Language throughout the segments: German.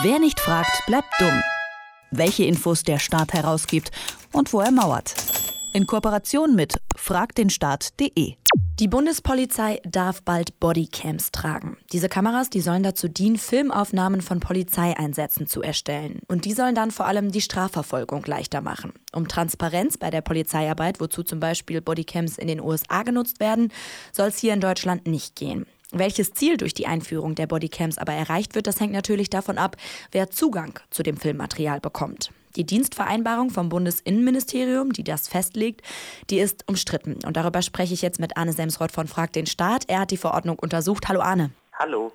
Wer nicht fragt, bleibt dumm. Welche Infos der Staat herausgibt und wo er mauert. In Kooperation mit fragdenstaat.de. Die Bundespolizei darf bald Bodycams tragen. Diese Kameras, die sollen dazu dienen, Filmaufnahmen von Polizeieinsätzen zu erstellen. Und die sollen dann vor allem die Strafverfolgung leichter machen. Um Transparenz bei der Polizeiarbeit, wozu zum Beispiel Bodycams in den USA genutzt werden, soll es hier in Deutschland nicht gehen. Welches Ziel durch die Einführung der Bodycams aber erreicht wird, das hängt natürlich davon ab, wer Zugang zu dem Filmmaterial bekommt. Die Dienstvereinbarung vom Bundesinnenministerium, die das festlegt, die ist umstritten. Und darüber spreche ich jetzt mit Arne Semsroth von Frag den Staat. Er hat die Verordnung untersucht. Hallo Arne. Hallo.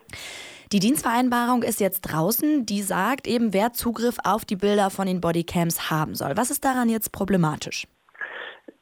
Die Dienstvereinbarung ist jetzt draußen. Die sagt eben, wer Zugriff auf die Bilder von den Bodycams haben soll. Was ist daran jetzt problematisch?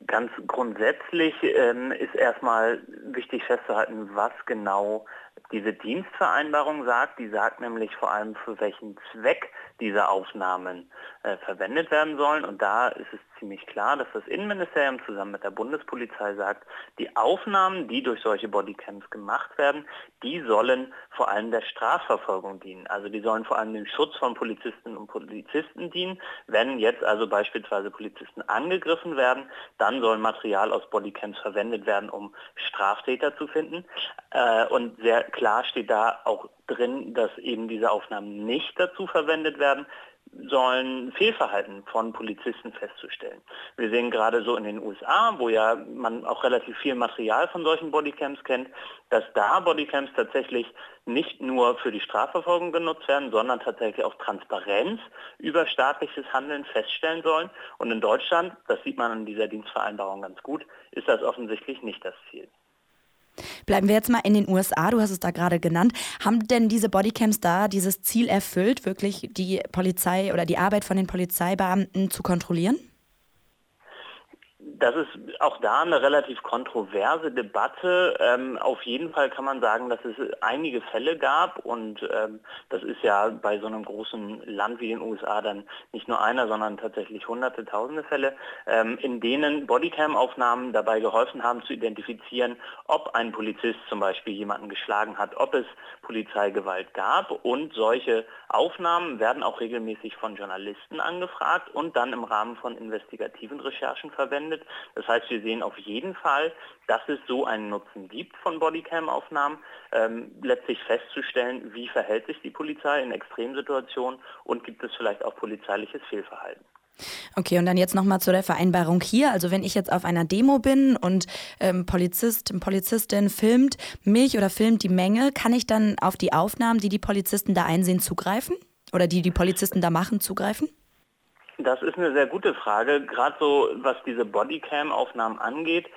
Ganz grundsätzlich ähm, ist erstmal wichtig festzuhalten, was genau diese Dienstvereinbarung sagt. Die sagt nämlich vor allem, für welchen Zweck diese Aufnahmen äh, verwendet werden sollen. Und da ist es ziemlich klar, dass das Innenministerium zusammen mit der Bundespolizei sagt, die Aufnahmen, die durch solche Bodycams gemacht werden, die sollen vor allem der Strafverfolgung dienen. Also die sollen vor allem dem Schutz von Polizistinnen und Polizisten dienen. Wenn jetzt also beispielsweise Polizisten angegriffen werden, dann soll Material aus Bodycams verwendet werden, um Straftäter zu finden. Äh, und sehr klar steht da auch drin, dass eben diese Aufnahmen nicht dazu verwendet werden sollen, Fehlverhalten von Polizisten festzustellen. Wir sehen gerade so in den USA, wo ja man auch relativ viel Material von solchen Bodycams kennt, dass da Bodycams tatsächlich nicht nur für die Strafverfolgung genutzt werden, sondern tatsächlich auch Transparenz über staatliches Handeln feststellen sollen. Und in Deutschland, das sieht man in dieser Dienstvereinbarung ganz gut, ist das offensichtlich nicht das Ziel. Bleiben wir jetzt mal in den USA, du hast es da gerade genannt. Haben denn diese Bodycams da dieses Ziel erfüllt, wirklich die Polizei oder die Arbeit von den Polizeibeamten zu kontrollieren? Das ist auch da eine relativ kontroverse Debatte. Ähm, auf jeden Fall kann man sagen, dass es einige Fälle gab und ähm, das ist ja bei so einem großen Land wie den USA dann nicht nur einer, sondern tatsächlich hunderte, tausende Fälle, ähm, in denen Bodycam-Aufnahmen dabei geholfen haben zu identifizieren, ob ein Polizist zum Beispiel jemanden geschlagen hat, ob es Polizeigewalt gab und solche Aufnahmen werden auch regelmäßig von Journalisten angefragt und dann im Rahmen von investigativen Recherchen verwendet. Das heißt, wir sehen auf jeden Fall, dass es so einen Nutzen gibt von Bodycam-Aufnahmen, ähm, letztlich festzustellen, wie verhält sich die Polizei in Extremsituationen und gibt es vielleicht auch polizeiliches Fehlverhalten. Okay, und dann jetzt nochmal zu der Vereinbarung hier. Also wenn ich jetzt auf einer Demo bin und ähm, Polizist, Polizistin filmt mich oder filmt die Menge, kann ich dann auf die Aufnahmen, die die Polizisten da einsehen, zugreifen? Oder die die Polizisten da machen, zugreifen? Das ist eine sehr gute Frage. Gerade so, was diese Bodycam-Aufnahmen angeht,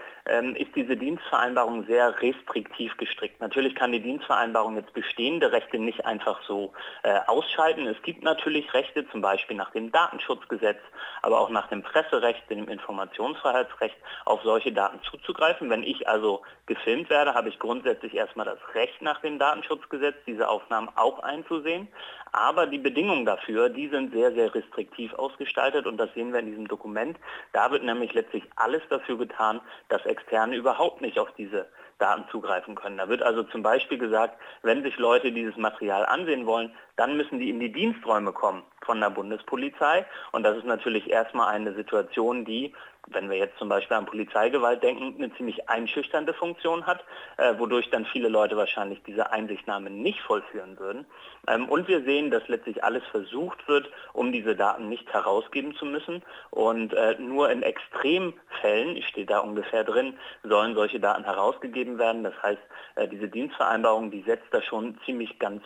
ist diese Dienstvereinbarung sehr restriktiv gestrickt. Natürlich kann die Dienstvereinbarung jetzt bestehende Rechte nicht einfach so äh, ausschalten. Es gibt natürlich Rechte, zum Beispiel nach dem Datenschutzgesetz, aber auch nach dem Presserecht, dem Informationsfreiheitsrecht, auf solche Daten zuzugreifen. Wenn ich also gefilmt werde, habe ich grundsätzlich erstmal das Recht nach dem Datenschutzgesetz, diese Aufnahmen auch einzusehen. Aber die Bedingungen dafür, die sind sehr, sehr restriktiv ausgestaltet und das sehen wir in diesem Dokument. Da wird nämlich letztlich alles dafür getan, dass Externe überhaupt nicht auf diese Daten zugreifen können. Da wird also zum Beispiel gesagt, wenn sich Leute dieses Material ansehen wollen, dann müssen die in die Diensträume kommen von der Bundespolizei. Und das ist natürlich erstmal eine Situation, die, wenn wir jetzt zum Beispiel an Polizeigewalt denken, eine ziemlich einschüchternde Funktion hat, äh, wodurch dann viele Leute wahrscheinlich diese Einsichtnahme nicht vollführen würden. Ähm, und wir sehen, dass letztlich alles versucht wird, um diese Daten nicht herausgeben zu müssen. Und äh, nur in Extremfällen, steht da ungefähr drin, sollen solche Daten herausgegeben werden. Das heißt, äh, diese Dienstvereinbarung, die setzt da schon ziemlich ganz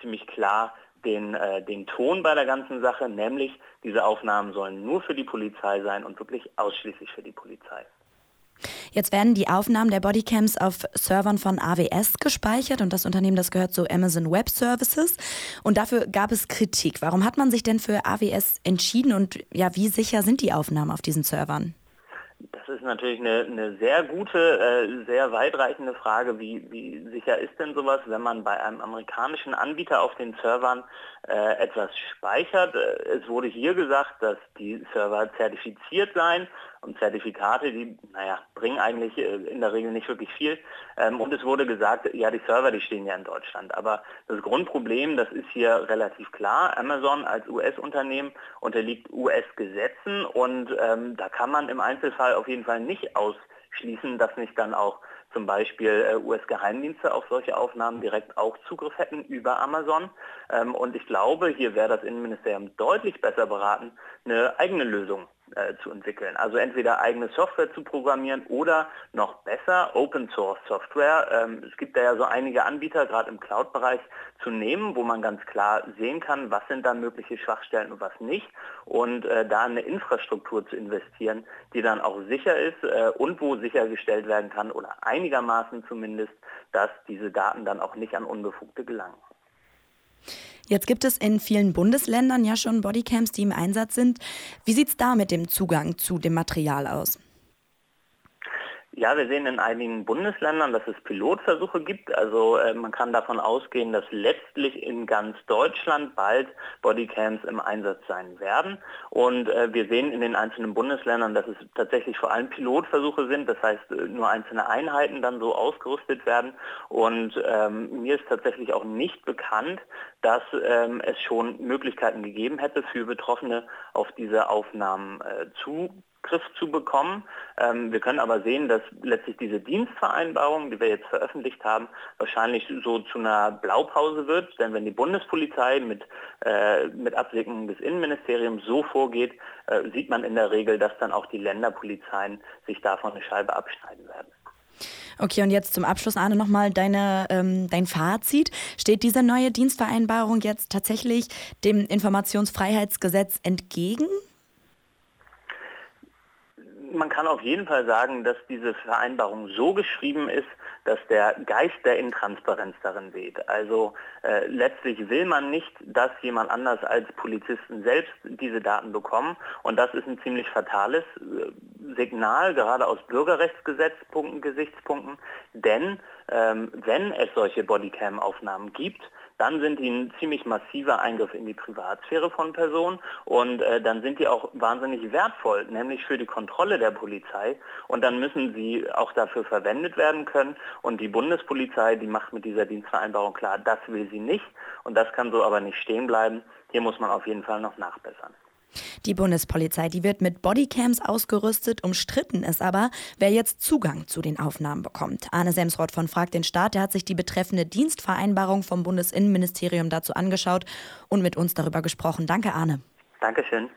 ziemlich klar den, äh, den Ton bei der ganzen Sache, nämlich diese Aufnahmen sollen nur für die Polizei sein und wirklich ausschließlich für die Polizei. Jetzt werden die Aufnahmen der Bodycams auf Servern von AWS gespeichert und das Unternehmen, das gehört zu Amazon Web Services. Und dafür gab es Kritik. Warum hat man sich denn für AWS entschieden und ja, wie sicher sind die Aufnahmen auf diesen Servern? Ist natürlich eine, eine sehr gute, äh, sehr weitreichende Frage. Wie, wie, sicher ist denn sowas, wenn man bei einem amerikanischen Anbieter auf den Servern äh, etwas speichert. Äh, es wurde hier gesagt, dass die Server zertifiziert seien und Zertifikate, die, naja, bringen eigentlich äh, in der Regel nicht wirklich viel. Ähm, und es wurde gesagt, ja, die Server, die stehen ja in Deutschland. Aber das Grundproblem, das ist hier relativ klar. Amazon als US-Unternehmen unterliegt US-Gesetzen und ähm, da kann man im Einzelfall auf jeden Fall nicht ausschließen, dass nicht dann auch zum Beispiel äh, US-Geheimdienste auf solche Aufnahmen direkt auch Zugriff hätten über Amazon. Ähm, und ich glaube, hier wäre das Innenministerium deutlich besser beraten, eine eigene Lösung äh, zu entwickeln. Also entweder eigene Software zu programmieren oder noch besser Open Source Software. Ähm, es gibt da ja so einige Anbieter, gerade im Cloud-Bereich, zu nehmen, wo man ganz klar sehen kann, was sind da mögliche Schwachstellen und was nicht. Und äh, da eine Infrastruktur zu investieren, die dann auch sicher ist äh, und wo sichergestellt werden kann oder einigermaßen zumindest, dass diese Daten dann auch nicht an Unbefugte gelangen. Jetzt gibt es in vielen Bundesländern ja schon Bodycams, die im Einsatz sind. Wie sieht es da mit dem Zugang zu dem Material aus? Ja, wir sehen in einigen Bundesländern, dass es Pilotversuche gibt. Also äh, man kann davon ausgehen, dass letztlich in ganz Deutschland bald Bodycams im Einsatz sein werden. Und äh, wir sehen in den einzelnen Bundesländern, dass es tatsächlich vor allem Pilotversuche sind. Das heißt, äh, nur einzelne Einheiten dann so ausgerüstet werden. Und ähm, mir ist tatsächlich auch nicht bekannt, dass ähm, es schon Möglichkeiten gegeben hätte für Betroffene auf diese Aufnahmen äh, zu Griff zu bekommen. Ähm, wir können aber sehen, dass letztlich diese Dienstvereinbarung, die wir jetzt veröffentlicht haben, wahrscheinlich so zu einer Blaupause wird. Denn wenn die Bundespolizei mit, äh, mit Abwicklung des Innenministeriums so vorgeht, äh, sieht man in der Regel, dass dann auch die Länderpolizeien sich davon eine Scheibe abschneiden werden. Okay, und jetzt zum Abschluss, Arne, nochmal deine, ähm, dein Fazit. Steht diese neue Dienstvereinbarung jetzt tatsächlich dem Informationsfreiheitsgesetz entgegen? Man kann auf jeden Fall sagen, dass diese Vereinbarung so geschrieben ist, dass der Geist der Intransparenz darin weht. Also äh, letztlich will man nicht, dass jemand anders als Polizisten selbst diese Daten bekommen. Und das ist ein ziemlich fatales äh, Signal, gerade aus Bürgerrechtsgesetzpunkten, Gesichtspunkten. Denn ähm, wenn es solche Bodycam-Aufnahmen gibt, dann sind die ein ziemlich massiver Eingriff in die Privatsphäre von Personen und äh, dann sind die auch wahnsinnig wertvoll, nämlich für die Kontrolle der Polizei und dann müssen sie auch dafür verwendet werden können und die Bundespolizei, die macht mit dieser Dienstvereinbarung klar, das will sie nicht und das kann so aber nicht stehen bleiben. Hier muss man auf jeden Fall noch nachbessern. Die Bundespolizei, die wird mit Bodycams ausgerüstet. Umstritten ist aber, wer jetzt Zugang zu den Aufnahmen bekommt. Arne Semsrott von Frag den Staat, der hat sich die betreffende Dienstvereinbarung vom Bundesinnenministerium dazu angeschaut und mit uns darüber gesprochen. Danke, Arne. Dankeschön.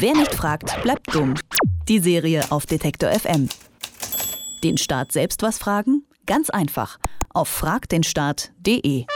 Wer nicht fragt, bleibt dumm. Die Serie auf Detektor FM. Den Staat selbst was fragen? Ganz einfach. Auf fragdenstaat.de.